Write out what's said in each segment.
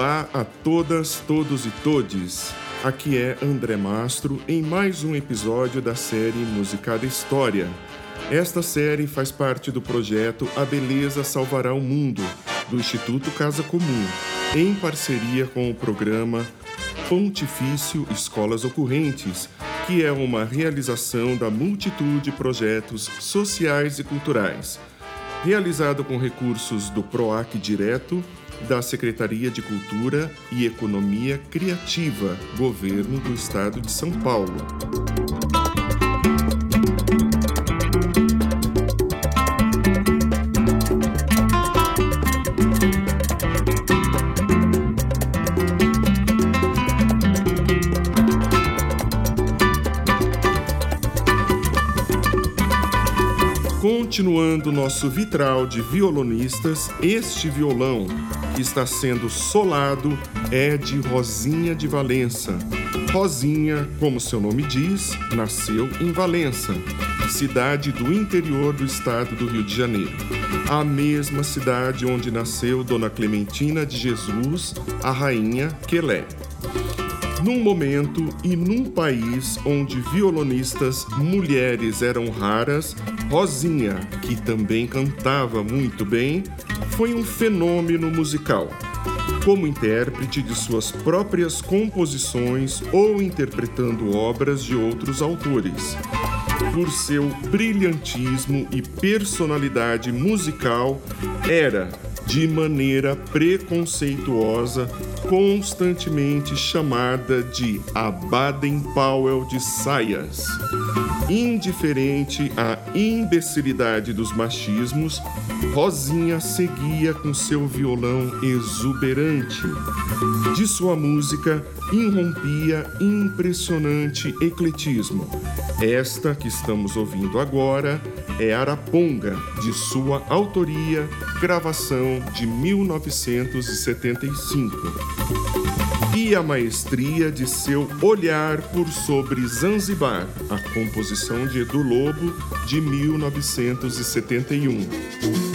Olá a todas, todos e todes. Aqui é André Mastro em mais um episódio da série Musicada História. Esta série faz parte do projeto A Beleza Salvará o Mundo, do Instituto Casa Comum, em parceria com o programa Pontifício Escolas Ocorrentes, que é uma realização da multitude de projetos sociais e culturais, realizado com recursos do PROAC Direto, da Secretaria de Cultura e Economia Criativa, Governo do Estado de São Paulo. Continuando nosso vitral de violonistas, este violão que está sendo solado é de Rosinha de Valença. Rosinha, como seu nome diz, nasceu em Valença, cidade do interior do estado do Rio de Janeiro. A mesma cidade onde nasceu Dona Clementina de Jesus, a rainha Quelé num momento e num país onde violonistas mulheres eram raras, Rosinha, que também cantava muito bem, foi um fenômeno musical. Como intérprete de suas próprias composições ou interpretando obras de outros autores. Por seu brilhantismo e personalidade musical, era, de maneira preconceituosa, constantemente chamada de a Baden-Powell de saias. Indiferente à imbecilidade dos machismos, Rosinha seguia com seu violão exuberante. De sua música irrompia impressionante ecletismo. Esta que estamos ouvindo agora é Araponga, de sua autoria, gravação de 1975 e a maestria de seu olhar por sobre Zanzibar, a composição de Edu Lobo de 1971.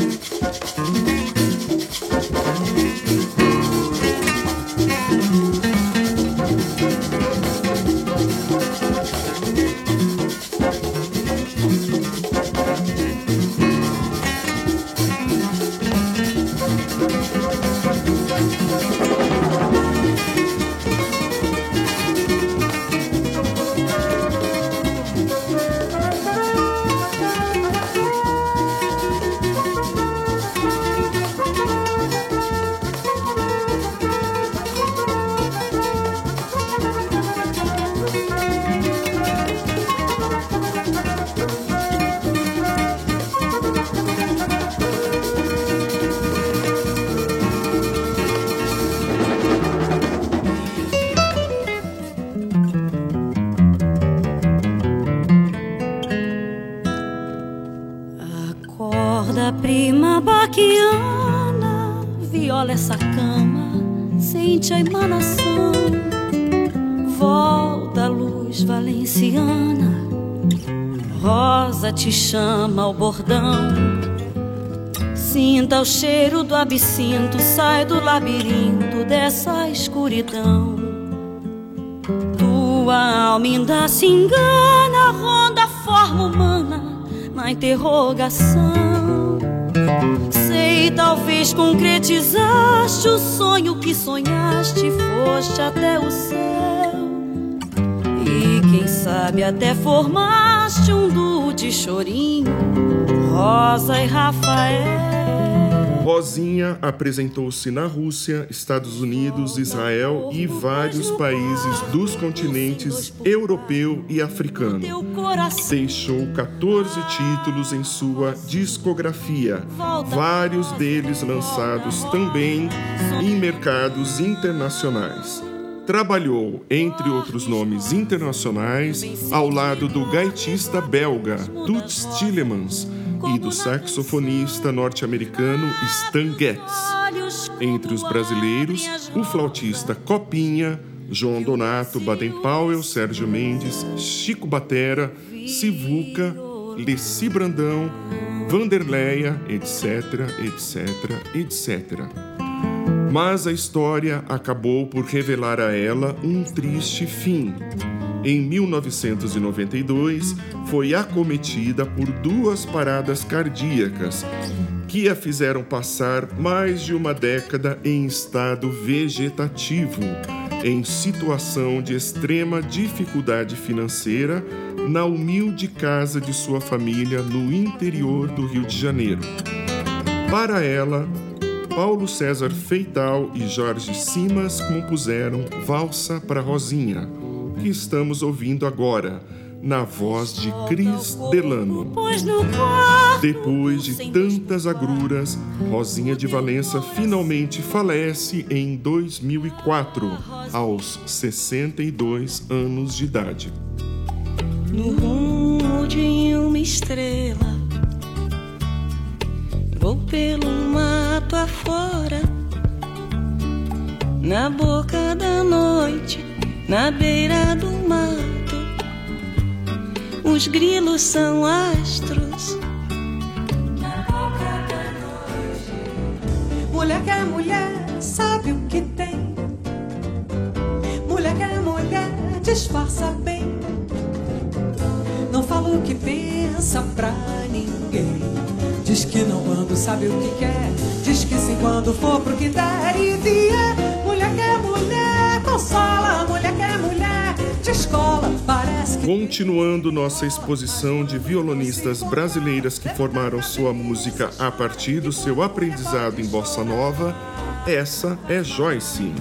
Ao bordão. Sinta o cheiro do absinto, sai do labirinto dessa escuridão. Tua alma ainda se engana, ronda a forma humana na interrogação Sei, talvez concretizaste o sonho que sonhaste, foste até o céu. E quem sabe até formaste um duo de chorinho, Rosa e Rafael. Rosinha apresentou-se na Rússia, Estados Unidos, Israel e vários países dos continentes europeu e africano. Deixou 14 títulos em sua discografia, vários deles lançados também em mercados internacionais. Trabalhou, entre outros nomes internacionais, ao lado do gaitista belga Toots Tillemans e do saxofonista norte-americano Stan Getz. Entre os brasileiros, o flautista Copinha, João Donato, Baden Powell, Sérgio Mendes, Chico Batera, Sivuca, Leci Brandão, Vanderleia, etc, etc, etc. Mas a história acabou por revelar a ela um triste fim. Em 1992, foi acometida por duas paradas cardíacas que a fizeram passar mais de uma década em estado vegetativo, em situação de extrema dificuldade financeira, na humilde casa de sua família no interior do Rio de Janeiro. Para ela, Paulo César Feital e Jorge Simas compuseram Valsa para Rosinha, que estamos ouvindo agora, na voz de Cris Delano. Depois de tantas agruras, Rosinha de Valença finalmente falece em 2004, aos 62 anos de idade. No rumo de uma estrela, pelo mato afora, na boca da noite, na beira do mato. Os grilos são astros. Na boca da noite. Mulher que é mulher, sabe o que tem. Mulher que é mulher, disfarça bem não fala o que pensa pra ninguém. Diz que não quando sabe o que quer. Diz que sim quando for pro que der e vier. Mulher que é mulher, consola. Mulher que é mulher, de escola. Parece que. Continuando nossa exposição de violonistas brasileiras que formaram sua música a partir do seu aprendizado em bossa nova, essa é Joyce.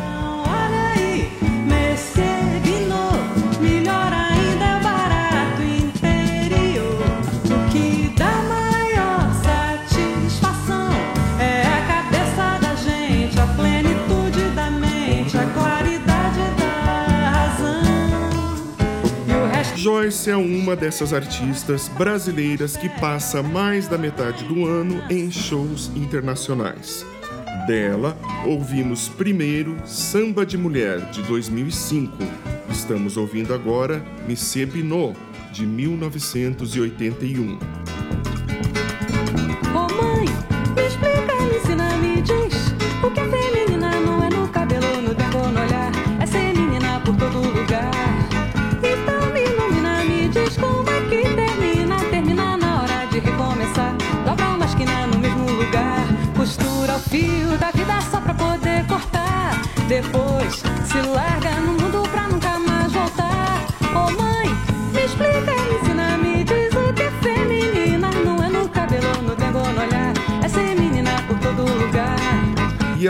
Joyce é uma dessas artistas brasileiras que passa mais da metade do ano em shows internacionais. Dela, ouvimos primeiro Samba de Mulher, de 2005. Estamos ouvindo agora Monsieur Binot, de 1981.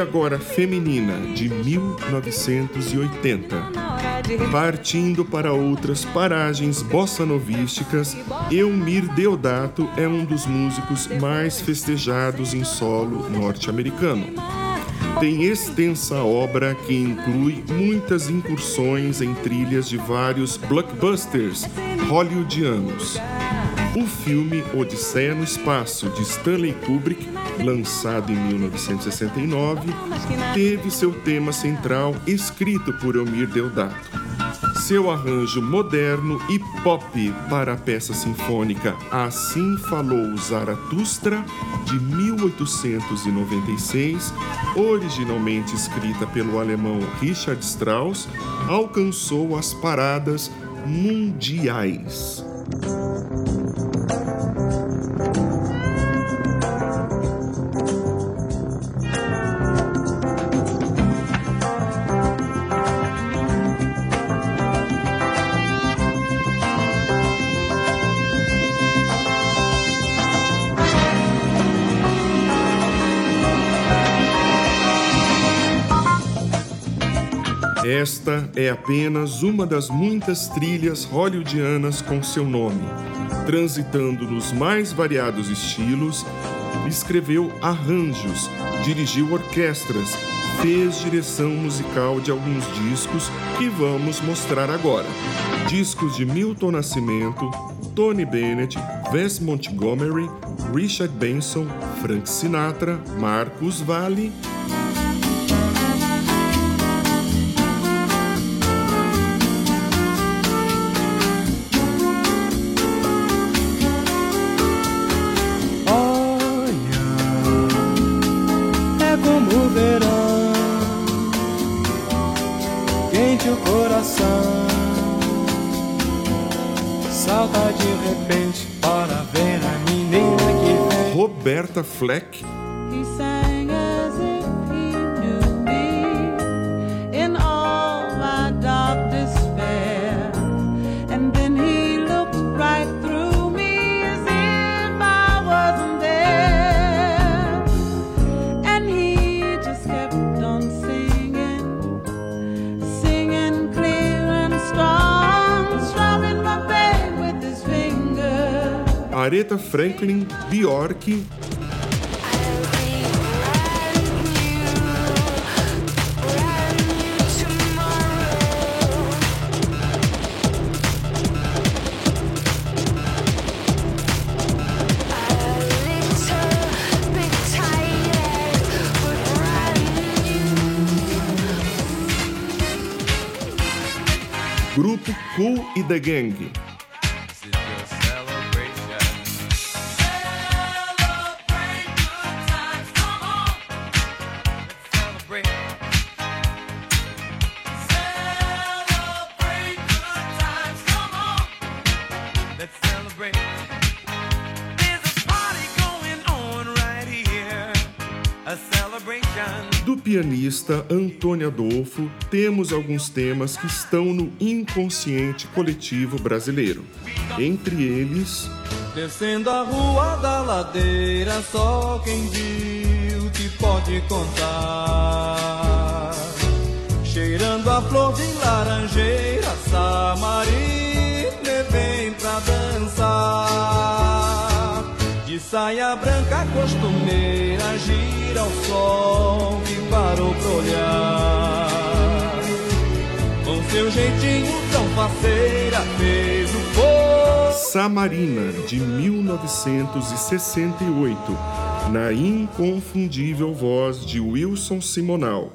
Agora, Feminina, de 1980. Partindo para outras paragens bossa-novísticas, Elmir Deodato é um dos músicos mais festejados em solo norte-americano. Tem extensa obra que inclui muitas incursões em trilhas de vários blockbusters hollywoodianos. O filme Odisseia no Espaço, de Stanley Kubrick, lançado em 1969, teve seu tema central escrito por Elmir Deodato. Seu arranjo moderno e pop para a peça sinfônica Assim Falou Zaratustra, de 1896, originalmente escrita pelo alemão Richard Strauss, alcançou as paradas mundiais. Esta é apenas uma das muitas trilhas hollywoodianas com seu nome. Transitando nos mais variados estilos, escreveu arranjos, dirigiu orquestras, fez direção musical de alguns discos que vamos mostrar agora. Discos de Milton Nascimento, Tony Bennett, Wes Montgomery, Richard Benson, Frank Sinatra, Marcos Valle o coração salta de repente para ver a menina que vem. Roberta Fleck Aretha Franklin, Bjork Grupo Cool e The Gang. Do pianista Antônio Adolfo, temos alguns temas que estão no inconsciente coletivo brasileiro. Entre eles. Descendo a rua da ladeira, só quem viu te pode contar. Cheirando a flor de laranjeira, Samarina vem pra dançar. De saia branca costumeira, gira ao sol que parou pra olhar. Com seu jeitinho tão faceira, fez o povo. Samarina, de 1968, na inconfundível voz de Wilson Simonal.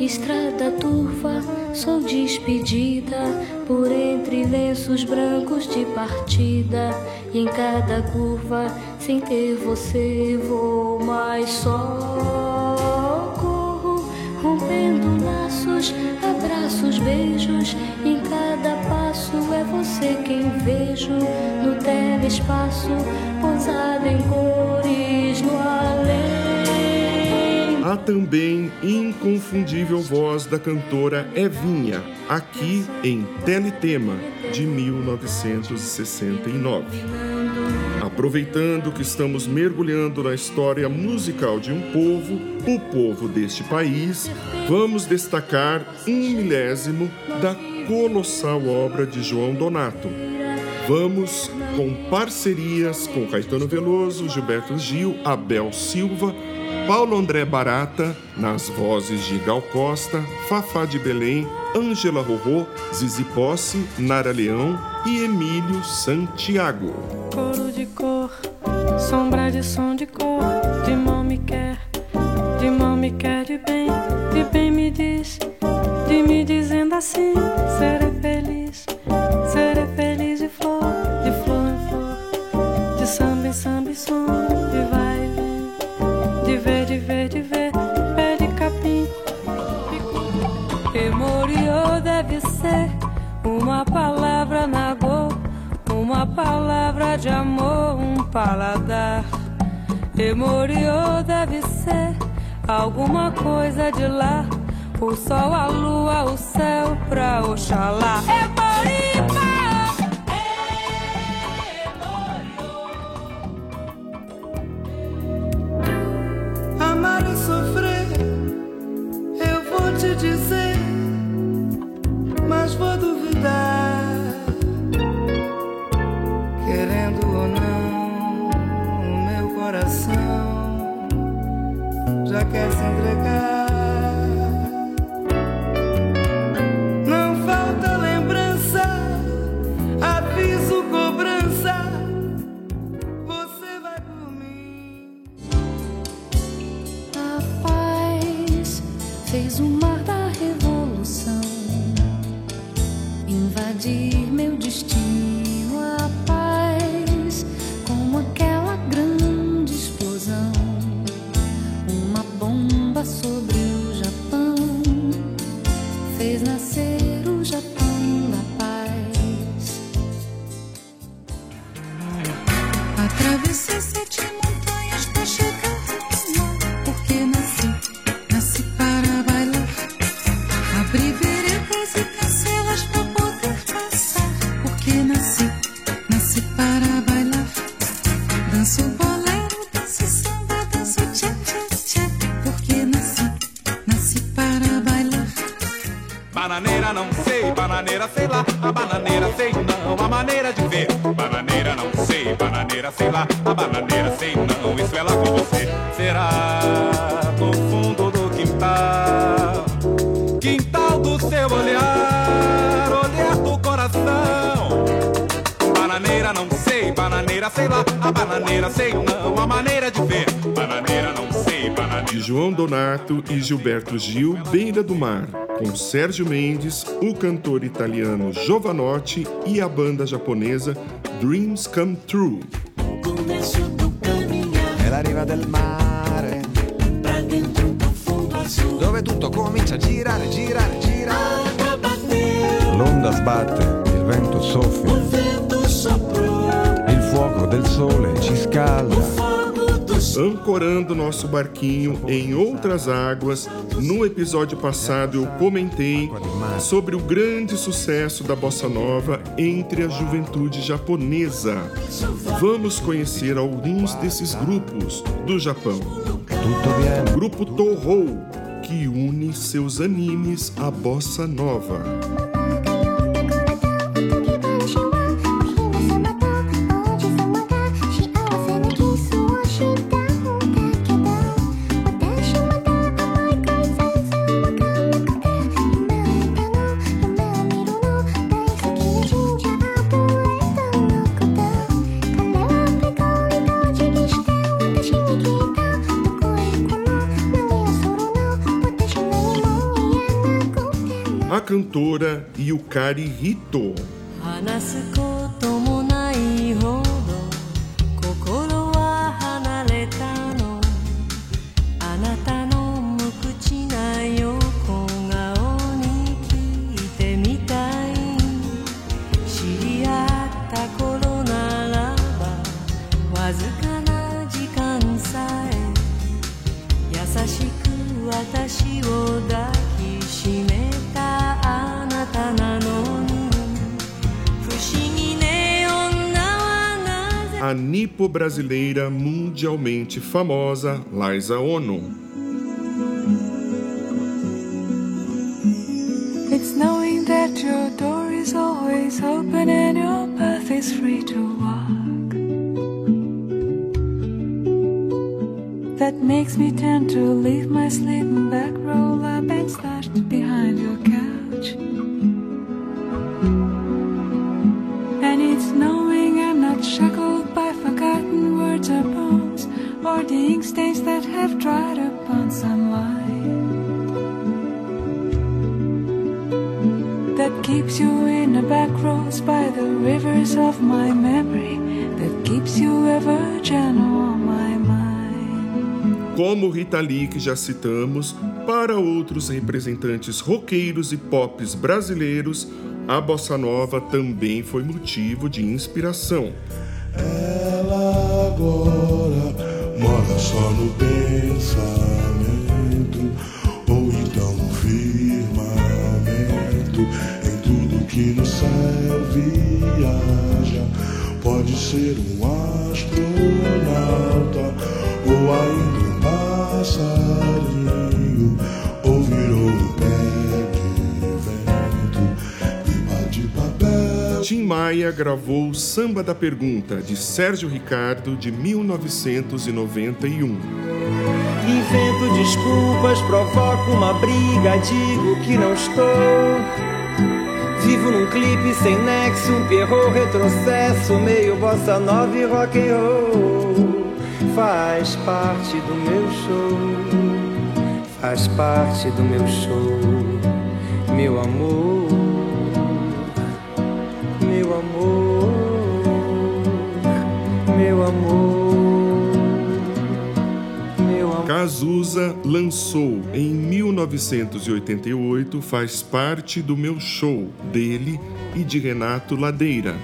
Estrada turva, sou despedida por entre lenços brancos de partida. E em cada curva, sem ter você, vou mais só. Corro, rompendo laços, abraços, beijos. Em cada passo é você quem vejo no telespaço, pousada em cores no além. Há também inconfundível voz da cantora Evinha, aqui em Teletema, de 1969. Aproveitando que estamos mergulhando na história musical de um povo, o povo deste país, vamos destacar um milésimo da colossal obra de João Donato. Vamos com parcerias com Caetano Veloso, Gilberto Gil, Abel Silva, Paulo André Barata, nas vozes de Gal Costa, Fafá de Belém, Ângela Rorô, Zizi Posse, Nara Leão e Emílio Santiago. Coro de cor, sombra de som de cor, de amor, um paladar. Emoriô deve ser alguma coisa de lá, o sol, a lua, o céu pra Oxalá. Emoripa! Fez o Bananeira não sei, bananeira sei lá, a bananeira sei não, a maneira de ver. Bananeira não sei, bananeira sei lá, a bananeira sei não, isso é lá com você. Será no fundo do quintal, quintal do seu olhar, olhar do coração. Bananeira não sei, bananeira sei lá, a bananeira sei não, a maneira de ver. De João Donato e Gilberto Gil, Beira do Mar com Sérgio Mendes, o cantor italiano Giovanotti e a banda japonesa Dreams Come True. È riva del mare dove tutto comincia a girare, girare, girare. L'onda sbatte, il vento soffia, il fuoco del sole ci scalda. Ancorando nosso barquinho em outras águas. No episódio passado eu comentei sobre o grande sucesso da bossa nova entre a juventude japonesa. Vamos conhecer alguns desses grupos do Japão. Grupo Toho, que une seus animes à bossa nova. Cantora Yukari Hito. A nipo brasileira mundialmente famosa Liza Ono. It's knowing that your door is always open and your path is free to walk. That makes me tend to leave my sleeping bag, roll up and stashed behind your words or bones, or the ink stains that have dried upon sunlight. That keeps you in the back roads by the rivers of my memory, that keeps you ever gentle on my mind. Como Rita Lee, que já citamos, para outros representantes roqueiros e pops brasileiros, a bossa nova também foi motivo de inspiração. Ela agora mora só no pensamento, ou então no firmamento, em tudo que no céu viaja. Pode ser um astronauta, ou ainda um passarinho, Maia gravou Samba da Pergunta, de Sérgio Ricardo, de 1991. Invento desculpas, provoco uma briga, digo que não estou. Vivo num clipe sem nexo, um perro retrocesso, meio bossa nova e rock and roll. Faz parte do meu show, faz parte do meu show, meu amor. Cazuza lançou em 1988 Faz Parte do Meu Show, dele e de Renato Ladeira.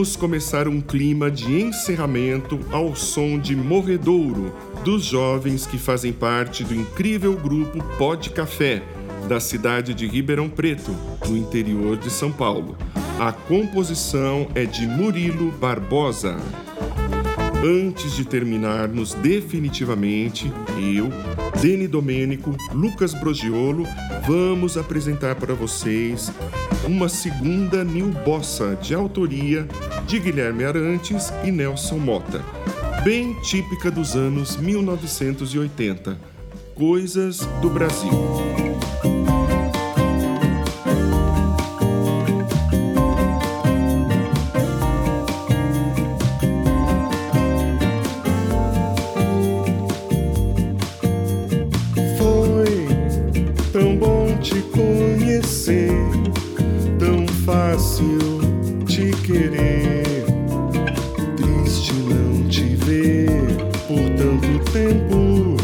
Vamos começar um clima de encerramento ao som de Morredouro, dos jovens que fazem parte do incrível grupo Pod Café, da cidade de Ribeirão Preto, no interior de São Paulo. A composição é de Murilo Barbosa. Antes de terminarmos definitivamente, eu, Deni Domênico, Lucas Brogiolo, vamos apresentar para vocês uma segunda New Bossa de autoria de Guilherme Arantes e Nelson Mota, bem típica dos anos 1980. Coisas do Brasil fácil te querer, triste não te ver por tanto tempo.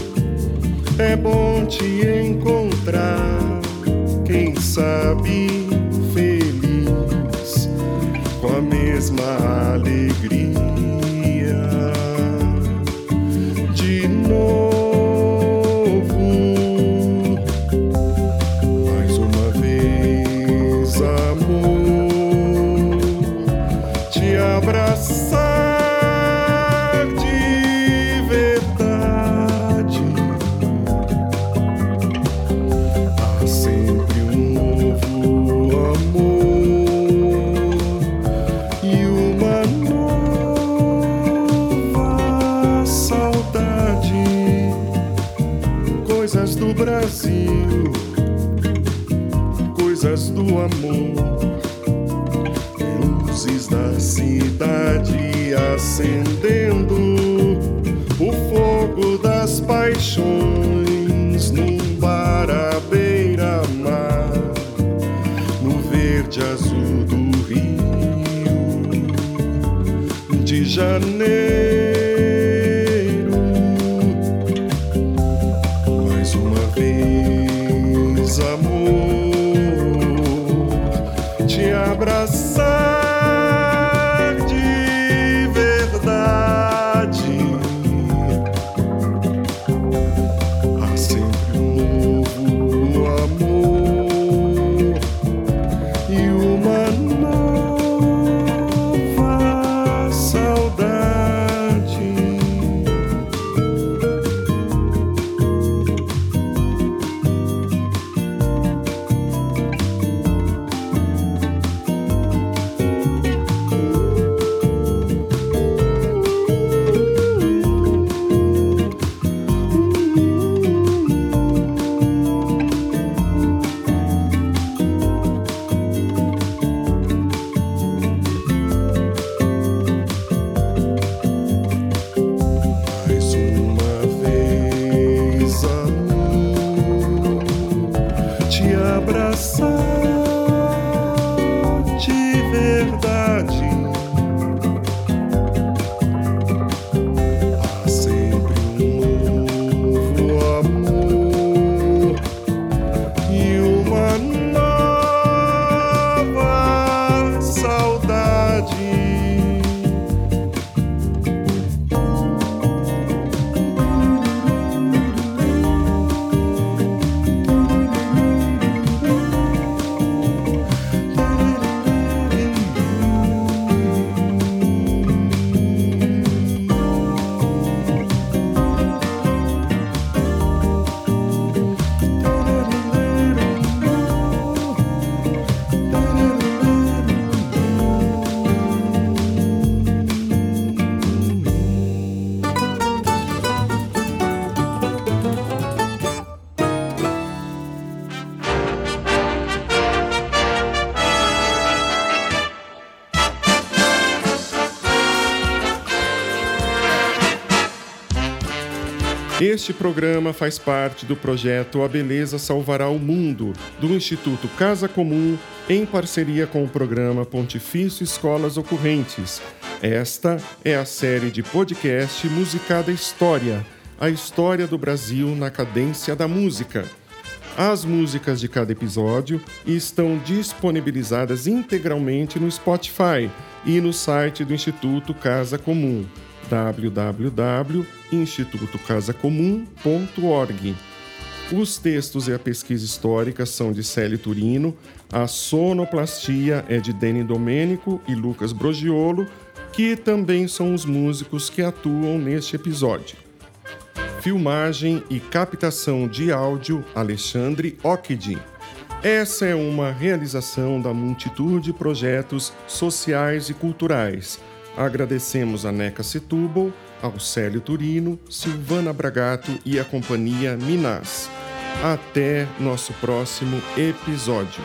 É bom te encontrar, quem sabe feliz, com a mesma alegria. abraçar. Este programa faz parte do projeto A Beleza Salvará o Mundo, do Instituto Casa Comum, em parceria com o programa Pontifício Escolas Ocorrentes. Esta é a série de podcast Musicada História, a história do Brasil na cadência da música. As músicas de cada episódio estão disponibilizadas integralmente no Spotify e no site do Instituto Casa Comum www.institutocasacomum.org. Os textos e a pesquisa histórica são de Célio Turino, a sonoplastia é de Deni Domênico e Lucas Brogiolo, que também são os músicos que atuam neste episódio. Filmagem e captação de áudio Alexandre Ockidi. Essa é uma realização da multitude de projetos sociais e culturais. Agradecemos a Neca Setúbal, ao Célio Turino, Silvana Bragato e a companhia Minas. Até nosso próximo episódio.